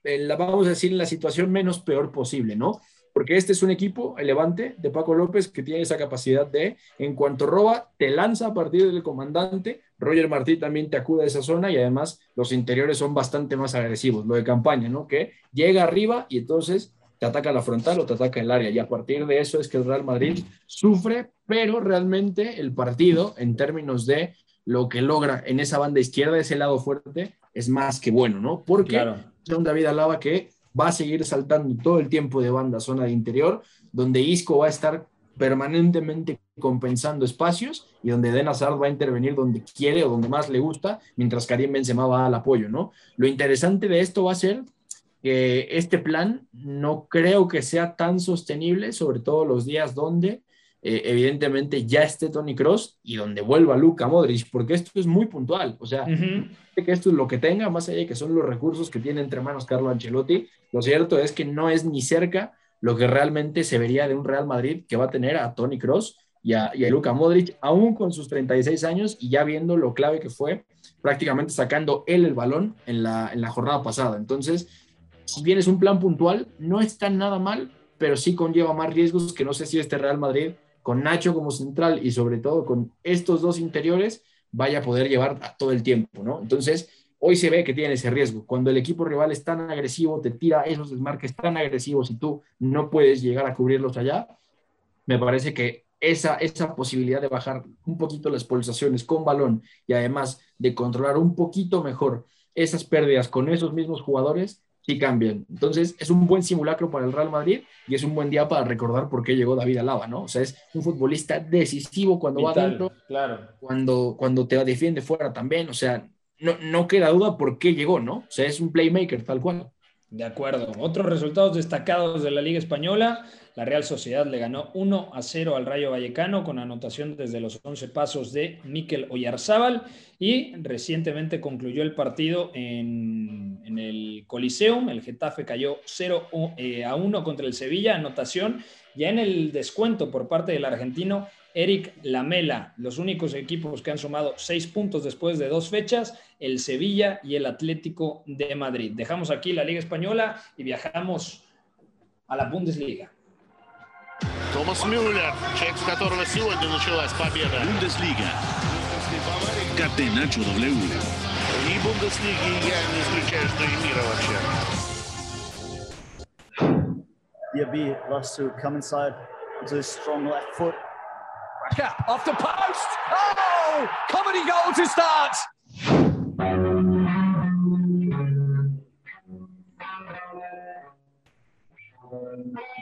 en la, vamos a decir, en la situación menos peor posible, ¿no? Porque este es un equipo, el Levante, de Paco López, que tiene esa capacidad de, en cuanto roba, te lanza a partir del comandante, Roger Martí también te acude a esa zona y además los interiores son bastante más agresivos, lo de campaña, ¿no? Que llega arriba y entonces te ataca la frontal o te ataca el área. Y a partir de eso es que el Real Madrid sufre, pero realmente el partido, en términos de lo que logra en esa banda izquierda, ese lado fuerte, es más que bueno, ¿no? Porque es un David Alaba que va a seguir saltando todo el tiempo de banda, zona de interior, donde Isco va a estar permanentemente compensando espacios y donde Den Hazard va a intervenir donde quiere o donde más le gusta, mientras Karim Benzema va al apoyo, ¿no? Lo interesante de esto va a ser que este plan no creo que sea tan sostenible, sobre todo los días donde eh, evidentemente ya esté Tony Cross y donde vuelva Luca Modric, porque esto es muy puntual, o sea, que esto es lo que tenga, más allá de que son los recursos que tiene entre manos Carlo Ancelotti, lo cierto es que no es ni cerca lo que realmente se vería de un Real Madrid que va a tener a Tony Cross y a, y a Luka Modric, aún con sus 36 años y ya viendo lo clave que fue prácticamente sacando él el balón en la, en la jornada pasada. Entonces, si bien es un plan puntual, no está nada mal, pero sí conlleva más riesgos que no sé si este Real Madrid, con Nacho como central y sobre todo con estos dos interiores, vaya a poder llevar a todo el tiempo, ¿no? Entonces, hoy se ve que tiene ese riesgo. Cuando el equipo rival es tan agresivo, te tira esos desmarques tan agresivos y tú no puedes llegar a cubrirlos allá, me parece que esa, esa posibilidad de bajar un poquito las pulsaciones con balón y además de controlar un poquito mejor esas pérdidas con esos mismos jugadores, sí cambian. Entonces, es un buen simulacro para el Real Madrid y es un buen día para recordar por qué llegó David Alaba, ¿no? O sea, es un futbolista decisivo cuando va adentro, claro. cuando, cuando te defiende fuera también, o sea, no, no queda duda por qué llegó, ¿no? O sea, es un playmaker tal cual. De acuerdo. Otros resultados destacados de la Liga Española. La Real Sociedad le ganó 1 a 0 al Rayo Vallecano con anotación desde los 11 pasos de Miquel Oyarzábal y recientemente concluyó el partido en, en el Coliseum. El Getafe cayó 0 eh, a 1 contra el Sevilla, anotación ya en el descuento por parte del argentino Eric Lamela, los únicos equipos que han sumado seis puntos después de dos fechas, el Sevilla y el Atlético de Madrid. Dejamos aquí la Liga Española y viajamos a la Bundesliga. Томас Мюллер, человек, с которого сегодня началась победа. Бундеслига. Catenacho W. И Бундеслиги я не исключаю, что и мира вообще. Diaby loves to come inside with his strong left foot. Off the post. Oh, comedy to start.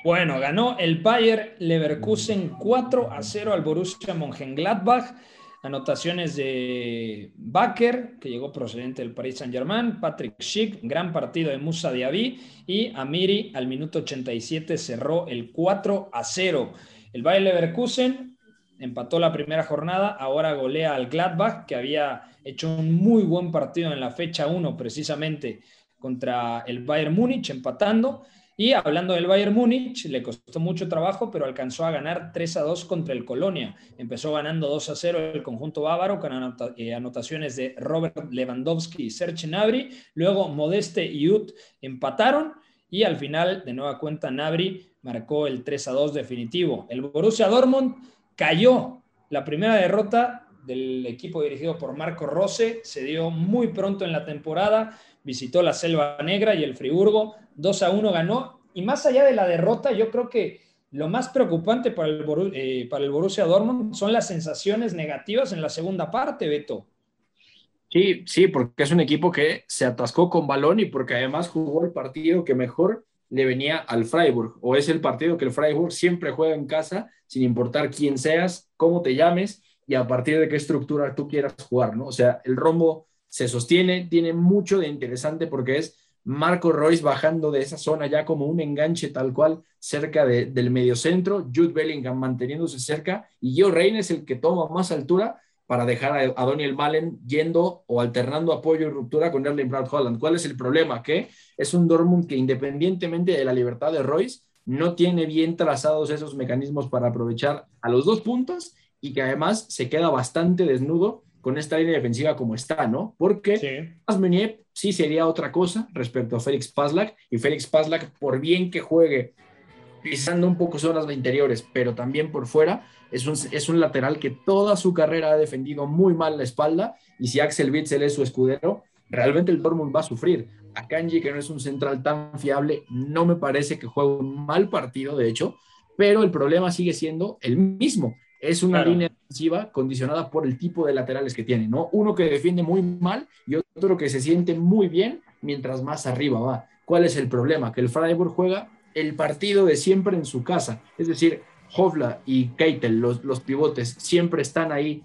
Bueno, ganó el Bayer Leverkusen 4 a 0 al Borussia Mönchengladbach. Anotaciones de Baker, que llegó procedente del Paris Saint-Germain, Patrick Schick, gran partido de Musa Diaby y Amiri al minuto 87 cerró el 4 a 0. El Bayer Leverkusen empató la primera jornada, ahora golea al Gladbach, que había hecho un muy buen partido en la fecha 1 precisamente contra el Bayern Múnich, empatando. Y hablando del Bayern Múnich, le costó mucho trabajo, pero alcanzó a ganar 3 a 2 contra el Colonia. Empezó ganando 2 a 0 el conjunto bávaro con eh, anotaciones de Robert Lewandowski y Serge Gnabry. Luego Modeste y Ut empataron y al final, de nueva cuenta, Gnabry marcó el 3 a 2 definitivo. El Borussia Dortmund cayó. La primera derrota del equipo dirigido por Marco Rose se dio muy pronto en la temporada, visitó la Selva Negra y el Friburgo 2 a 1 ganó. Y más allá de la derrota, yo creo que lo más preocupante para el, eh, para el Borussia Dortmund son las sensaciones negativas en la segunda parte, Beto. Sí, sí, porque es un equipo que se atascó con balón y porque además jugó el partido que mejor le venía al Freiburg, o es el partido que el Freiburg siempre juega en casa, sin importar quién seas, cómo te llames y a partir de qué estructura tú quieras jugar, ¿no? O sea, el rombo se sostiene, tiene mucho de interesante porque es Marco Royce bajando de esa zona ya como un enganche tal cual cerca de, del mediocentro, Jude Bellingham manteniéndose cerca y Gio Reina es el que toma más altura para dejar a, Daniel Malen yendo o alternando apoyo y ruptura con Erling Braut Holland. ¿Cuál es el problema? Que es un Dortmund que independientemente de la libertad de Royce, no tiene bien trazados esos mecanismos para aprovechar a los dos puntos y que además se queda bastante desnudo con esta línea defensiva como está, ¿no? Porque sí. sí sería otra cosa respecto a Félix Pazlak y Félix Pazlak, por bien que juegue pisando un poco zonas interiores, pero también por fuera. Es un, es un lateral que toda su carrera ha defendido muy mal la espalda y si Axel Witzel es su escudero, realmente el Dortmund va a sufrir. A Kanji, que no es un central tan fiable, no me parece que juegue un mal partido, de hecho, pero el problema sigue siendo el mismo. Es una línea defensiva condicionada por el tipo de laterales que tiene, ¿no? Uno que defiende muy mal y otro que se siente muy bien mientras más arriba va. ¿Cuál es el problema? Que el Freiburg juega el partido de siempre en su casa. Es decir, Hovla y Keitel, los, los pivotes, siempre están ahí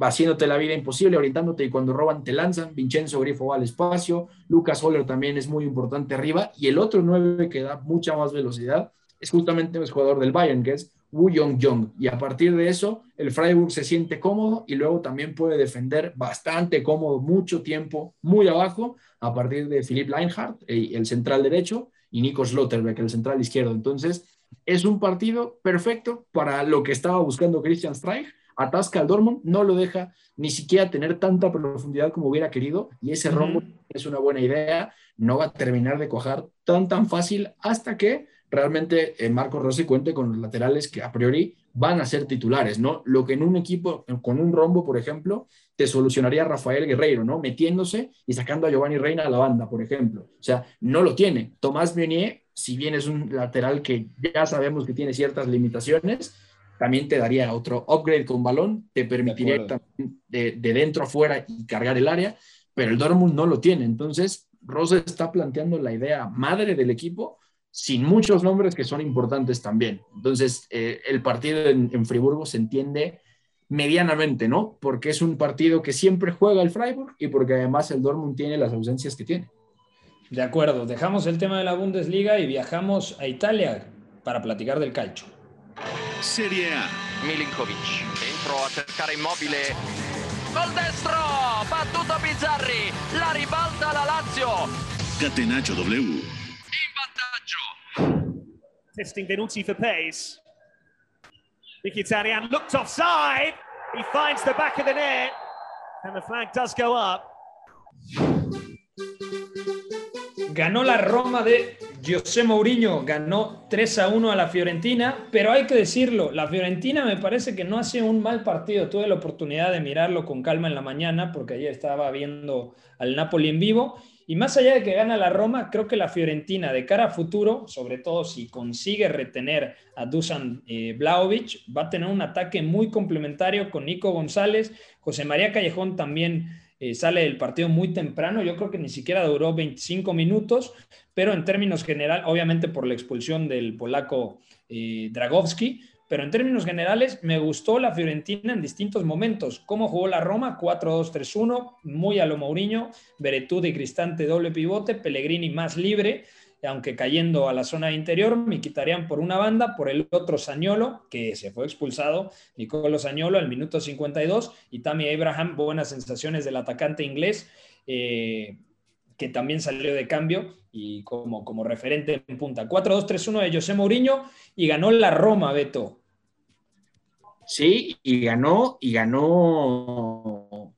haciéndote la vida imposible, orientándote y cuando roban te lanzan. Vincenzo Grifo va al espacio, Lucas Holler también es muy importante arriba y el otro 9 que da mucha más velocidad es justamente el jugador del Bayern, que es Wu Yong Y a partir de eso, el Freiburg se siente cómodo y luego también puede defender bastante cómodo, mucho tiempo, muy abajo, a partir de Philipp Leinhardt, el central derecho, y Nico Slotterbeck, el central izquierdo. Entonces, es un partido perfecto para lo que estaba buscando Christian Streich. Atasca al Dortmund, no lo deja ni siquiera tener tanta profundidad como hubiera querido y ese rombo es una buena idea, no va a terminar de cojar tan tan fácil hasta que realmente eh, Marco Rossi cuente con los laterales que a priori van a ser titulares, ¿no? Lo que en un equipo con un rombo, por ejemplo, te solucionaría Rafael Guerreiro, ¿no? Metiéndose y sacando a Giovanni Reina a la banda, por ejemplo. O sea, no lo tiene. Tomás Meunier, si bien es un lateral que ya sabemos que tiene ciertas limitaciones, también te daría otro upgrade con balón, te permitiría de, de, de, dentro a fuera y cargar el área, pero el Dortmund no lo tiene. Entonces, Rosa está planteando la idea madre del equipo sin muchos nombres que son importantes también. Entonces, eh, el partido en, Friburgo se entiende medianamente, ¿no? Porque es un partido que siempre juega el Freiburg y porque además el Dortmund tiene las ausencias que tiene. De acuerdo, dejamos el tema de la Bundesliga y viajamos a Italia para platicar del calcio. Serie A. Milinkovic entró a cercar Immobile. Gol destro, battuto Bizzarri, la ribalta la Lazio. Catenaccio W. Testing Venuti for pace. Mkhitaryan looked offside. He finds the back of the net. And the flag does go up. Ganó la Roma de José Mourinho, ganó 3 a 1 a la Fiorentina, pero hay que decirlo, la Fiorentina me parece que no hace un mal partido. Tuve la oportunidad de mirarlo con calma en la mañana porque ayer estaba viendo al Napoli en vivo y más allá de que gana la Roma, creo que la Fiorentina de cara a futuro, sobre todo si consigue retener a Dusan eh, va a tener un ataque muy complementario con Nico González. José María Callejón también eh, sale del partido muy temprano. Yo creo que ni siquiera duró 25 minutos, pero en términos general, obviamente por la expulsión del polaco eh, Dragowski, pero en términos generales me gustó la Fiorentina en distintos momentos. Cómo jugó la Roma, 4-2-3-1, muy a lo Mourinho, Beretud y Cristante doble pivote, Pellegrini más libre, aunque cayendo a la zona interior, me quitarían por una banda, por el otro Sañolo, que se fue expulsado, Nicolo Sañolo al minuto 52, y Tammy Abraham, buenas sensaciones del atacante inglés, eh, que también salió de cambio y como, como referente en punta. 4-2-3-1 de José Mourinho y ganó la Roma, Beto. Sí, y ganó, y ganó.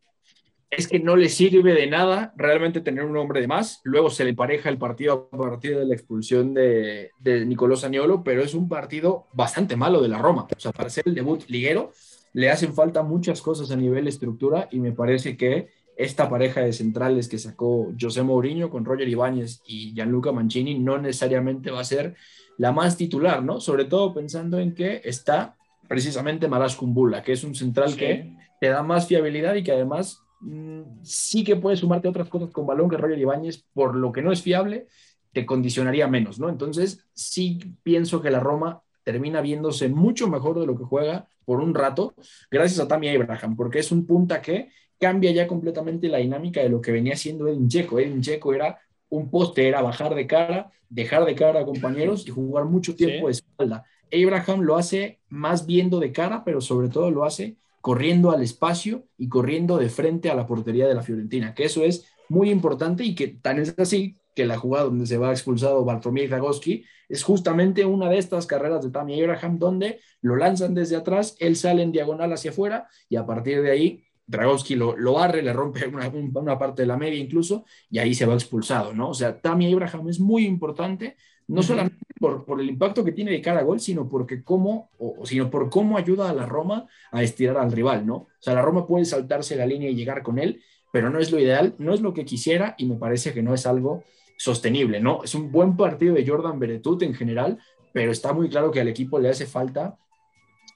Es que no le sirve de nada realmente tener un hombre de más. Luego se le pareja el partido a partir de la expulsión de, de Nicolás Añolo, pero es un partido bastante malo de la Roma. O sea, para ser el debut liguero, le hacen falta muchas cosas a nivel estructura y me parece que esta pareja de centrales que sacó José Mourinho con Roger Ibáñez y Gianluca Mancini no necesariamente va a ser la más titular, ¿no? Sobre todo pensando en que está precisamente Maras Kumbula, que es un central que te da más fiabilidad y que además mm, sí que puede sumarte otras cosas con balón que Roger Ibáñez, por lo que no es fiable, te condicionaría menos, ¿no? Entonces, sí pienso que la Roma termina viéndose mucho mejor de lo que juega por un rato, gracias a Tammy Abraham, porque es un punta que cambia ya completamente la dinámica de lo que venía siendo Edin Checo. Edin Checo era un poste, era bajar de cara, dejar de cara a compañeros y jugar mucho tiempo de espalda. Abraham lo hace más viendo de cara, pero sobre todo lo hace corriendo al espacio y corriendo de frente a la portería de la Fiorentina, que eso es muy importante y que tan es así que la jugada donde se va expulsado Bartolomé Zagoski es justamente una de estas carreras de Tammy Abraham donde lo lanzan desde atrás, él sale en diagonal hacia afuera y a partir de ahí Dragowski lo, lo barre, le rompe una, una, parte de la media incluso, y ahí se va expulsado, ¿no? O sea, Tammy Abraham es muy importante no solamente por, por, el impacto que tiene de cada gol, sino porque cómo, o, sino por cómo ayuda a la Roma a estirar al rival, ¿no? O sea, la Roma puede saltarse la línea y llegar con él, pero no es lo ideal, no es lo que quisiera y me parece que no es algo sostenible, ¿no? Es un buen partido de Jordan Beretut en general, pero está muy claro que al equipo le hace falta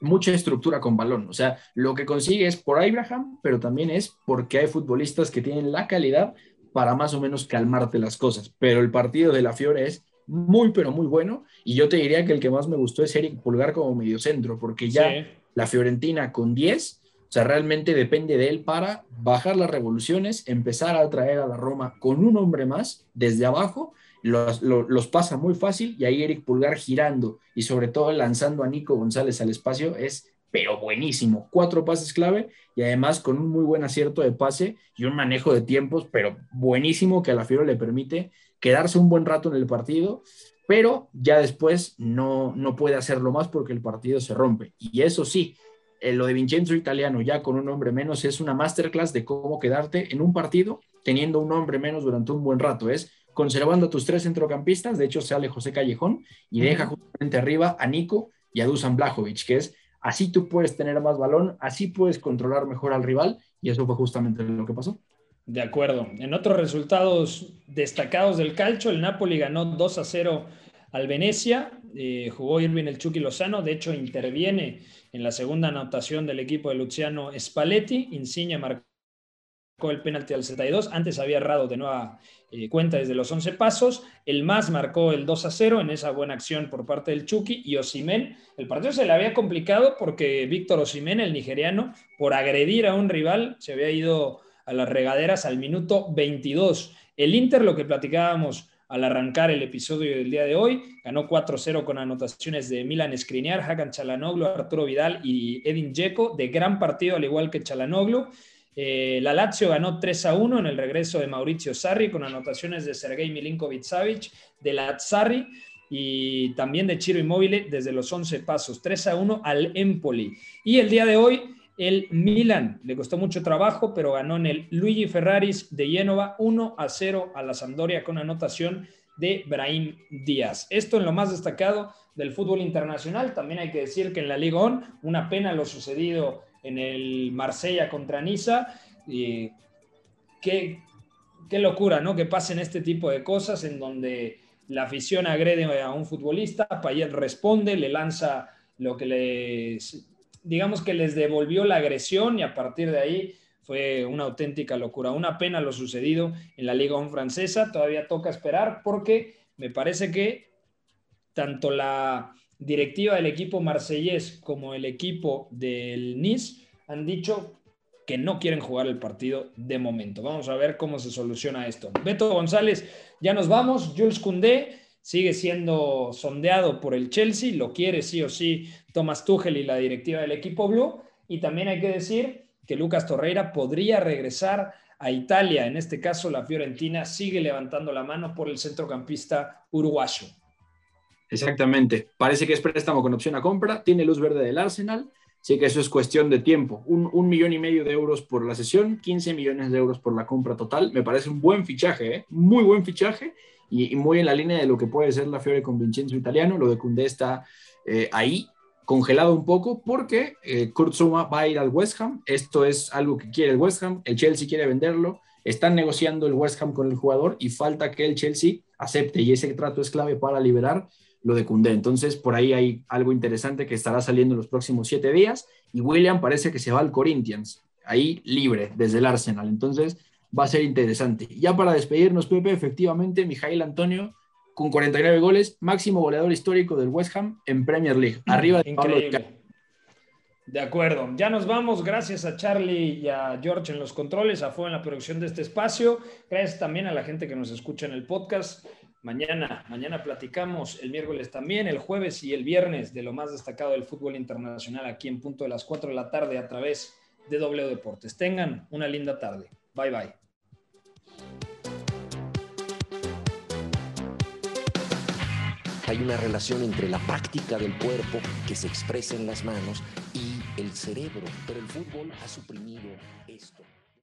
mucha estructura con balón. O sea, lo que consigue es por Abraham, pero también es porque hay futbolistas que tienen la calidad para más o menos calmarte las cosas. Pero el partido de la Fiore es muy, pero muy bueno. Y yo te diría que el que más me gustó es Eric Pulgar como mediocentro, porque ya la Fiorentina con 10, o sea, realmente depende de él para bajar las revoluciones, empezar a atraer a la Roma con un hombre más desde abajo los, pasa muy fácil y ahí Eric Pulgar girando y sobre todo lanzando a Nico González al espacio es pero buenísimo. Cuatro pases clave y además con un muy buen acierto de pase y un manejo de tiempos, pero buenísimo que a la Fiero le permite quedarse un buen rato en el partido, pero ya después no, no puede hacerlo más porque el partido se rompe. Y eso sí, eh, lo de Vincenzo Italiano ya con un hombre menos es una masterclass de cómo quedarte en un partido teniendo un hombre menos durante un buen rato. Es conservando a tus tres centrocampistas, de hecho sale José Callejón y deja justamente arriba a Nico y a Dusan Blajovic, que es así tú puedes tener más balón, así puedes controlar mejor al rival y eso fue justamente lo que pasó. De acuerdo. En otros resultados destacados del calcio, el Napoli ganó 2 a 0 al Venecia, eh, jugó Irving el Chucky Lozano, de hecho interviene en la segunda anotación del equipo de Luciano Spalletti, Insigne marcó el penalti al 72, antes había errado de nueva eh, cuenta desde los 11 pasos, el más marcó el 2 a 0 en esa buena acción por parte del Chucky y Osimen, el partido se le había complicado porque Víctor Osimen, el nigeriano, por agredir a un rival, se había ido a las regaderas al minuto 22. El Inter, lo que platicábamos al arrancar el episodio del día de hoy. Ganó 4-0 con anotaciones de Milan Skriniar, Hakan Chalanoglu, Arturo Vidal y Edin Dzeko, de gran partido al igual que Chalanoglu. Eh, la Lazio ganó 3 a 1 en el regreso de Mauricio Sarri con anotaciones de Sergei Milinkovic-Savic, de Lazzari y también de Chiro Immobile desde los 11 pasos, 3 a 1 al Empoli. Y el día de hoy el Milan le costó mucho trabajo, pero ganó en el Luigi Ferraris de Génova 1 a 0 a la Sampdoria con anotación de Brahim Díaz. Esto en lo más destacado del fútbol internacional. También hay que decir que en la Liga ON, una pena lo sucedido en el Marsella contra Niza. Y qué, locura, ¿no? Que pasen este tipo de cosas en donde la afición agrede a un futbolista, Payet responde, le lanza lo que les, digamos que les devolvió la agresión y a partir de ahí fue una auténtica locura. Una pena lo sucedido en la Liga 1 francesa, todavía toca esperar porque me parece que tanto la directiva del equipo marsellés como el equipo del Nice han dicho que no quieren jugar el partido de momento. Vamos a ver cómo se soluciona esto. Beto González, ya nos vamos. Jules Koundé sigue siendo sondeado por el Chelsea, lo quiere sí o sí Thomas Tuchel y la directiva del equipo Blue. Y también hay que decir que Lucas Torreira podría regresar a Italia. En este caso, la Fiorentina sigue levantando la mano por el centrocampista uruguayo. Exactamente. Parece que es préstamo con opción a compra. Tiene luz verde del Arsenal. Sí que eso es cuestión de tiempo. Un, millón y medio de euros por la sesión, 15 millones de euros por la compra total. Me parece un buen fichaje, ¿eh? muy buen fichaje y, muy en la línea de lo que puede ser la Fiore con Vincenzo Italiano. Lo de Cundé está eh, ahí congelado un poco porque eh, va a ir al West Ham. Esto es algo que quiere el West Ham. El Chelsea quiere venderlo. Están negociando el West Ham con el jugador y falta que el Chelsea acepte y ese trato es clave para liberar lo de Cundé. Entonces, por ahí hay algo interesante que estará saliendo en los próximos siete días. Y William parece que se va al Corinthians, ahí libre, desde el Arsenal. Entonces, va a ser interesante. Ya para despedirnos, Pepe, efectivamente, Mijail Antonio con 49 goles, máximo goleador histórico del West Ham en Premier League. Arriba de Increíble. De acuerdo, ya nos vamos. Gracias a Charlie y a George en los controles, a Fue en la producción de este espacio. Gracias también a la gente que nos escucha en el podcast. Mañana, mañana platicamos, el miércoles también, el jueves y el viernes de lo más destacado del fútbol internacional aquí en punto de las 4 de la tarde a través de W Deportes. Tengan una linda tarde. Bye bye. Hay una relación entre la práctica del cuerpo que se expresa en las manos y el cerebro, pero el fútbol ha suprimido esto.